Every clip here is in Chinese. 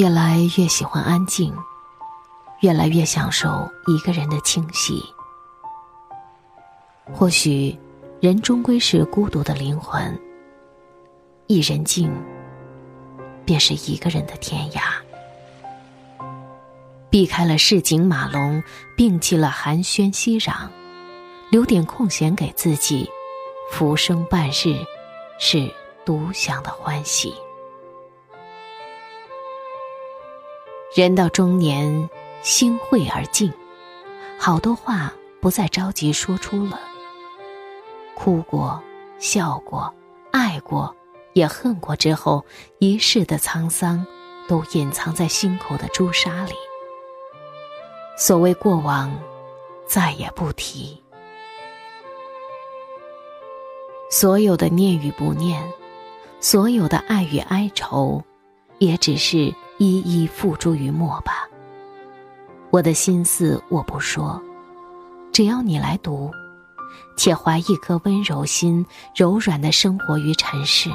越来越喜欢安静，越来越享受一个人的清晰。或许，人终归是孤独的灵魂。一人静，便是一个人的天涯。避开了市井马龙，摒弃了寒暄熙攘，留点空闲给自己，浮生半日，是独享的欢喜。人到中年，心会而静，好多话不再着急说出了。哭过，笑过，爱过，也恨过之后，一世的沧桑，都隐藏在心口的朱砂里。所谓过往，再也不提。所有的念与不念，所有的爱与哀愁，也只是。一一付诸于墨吧。我的心思我不说，只要你来读，且怀一颗温柔心，柔软的生活于尘世，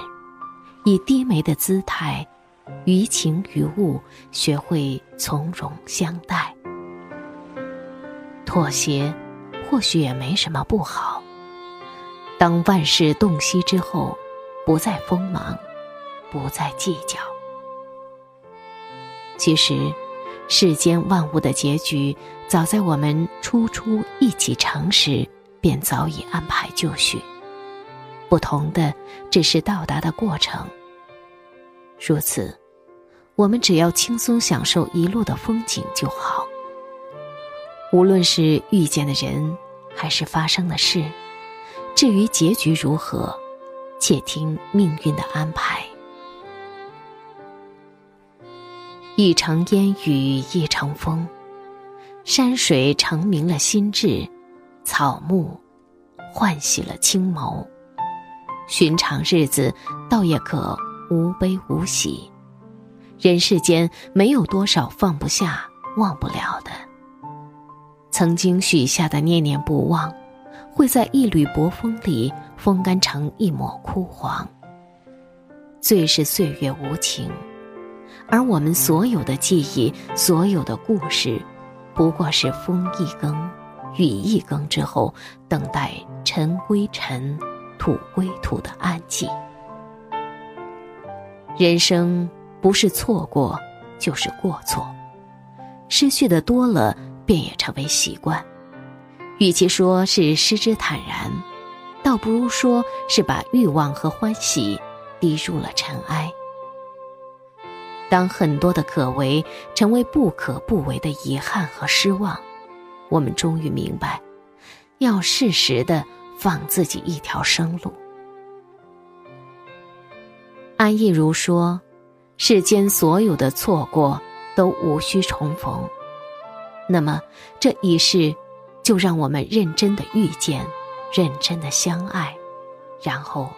以低眉的姿态，于情于物，学会从容相待。妥协，或许也没什么不好。当万事洞悉之后，不再锋芒，不再计较。其实，世间万物的结局，早在我们初初一起尝时，便早已安排就绪。不同的，只是到达的过程。如此，我们只要轻松享受一路的风景就好。无论是遇见的人，还是发生的事，至于结局如何，且听命运的安排。一场烟雨一场风，山水澄明了心智，草木唤醒了青眸。寻常日子倒也可无悲无喜，人世间没有多少放不下、忘不了的。曾经许下的念念不忘，会在一缕薄风里风干成一抹枯黄。最是岁月无情。而我们所有的记忆，所有的故事，不过是风一更，雨一更之后，等待尘归尘，土归土的安静。人生不是错过，就是过错，失去的多了，便也成为习惯。与其说是失之坦然，倒不如说是把欲望和欢喜滴入了尘埃。当很多的可为成为不可不为的遗憾和失望，我们终于明白，要适时的放自己一条生路。安逸如说：“世间所有的错过都无需重逢。”那么这一世，就让我们认真的遇见，认真的相爱，然后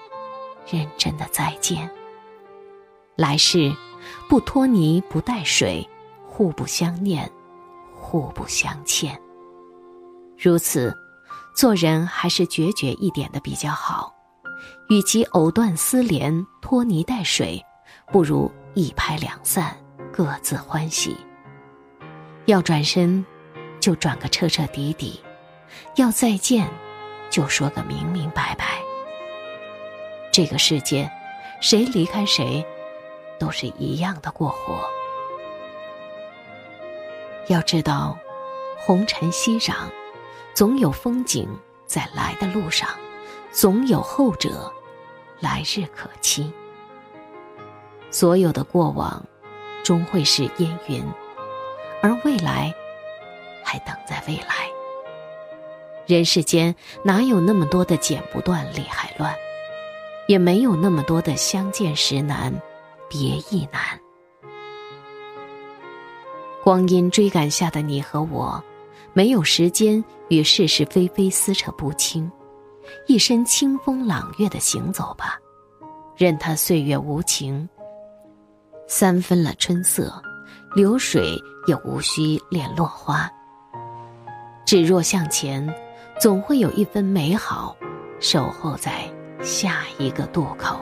认真的再见。来世。不拖泥不带水，互不相念，互不相欠。如此，做人还是决绝一点的比较好。与其藕断丝连、拖泥带水，不如一拍两散，各自欢喜。要转身，就转个彻彻底底；要再见，就说个明明白白。这个世界，谁离开谁？都是一样的过活。要知道，红尘熙攘，总有风景在来的路上，总有后者来日可期。所有的过往，终会是烟云，而未来，还等在未来。人世间哪有那么多的剪不断理还乱，也没有那么多的相见时难。别亦难。光阴追赶下的你和我，没有时间与是是非非撕扯不清，一身清风朗月的行走吧，任他岁月无情。三分了春色，流水也无需恋落花。只若向前，总会有一分美好，守候在下一个渡口。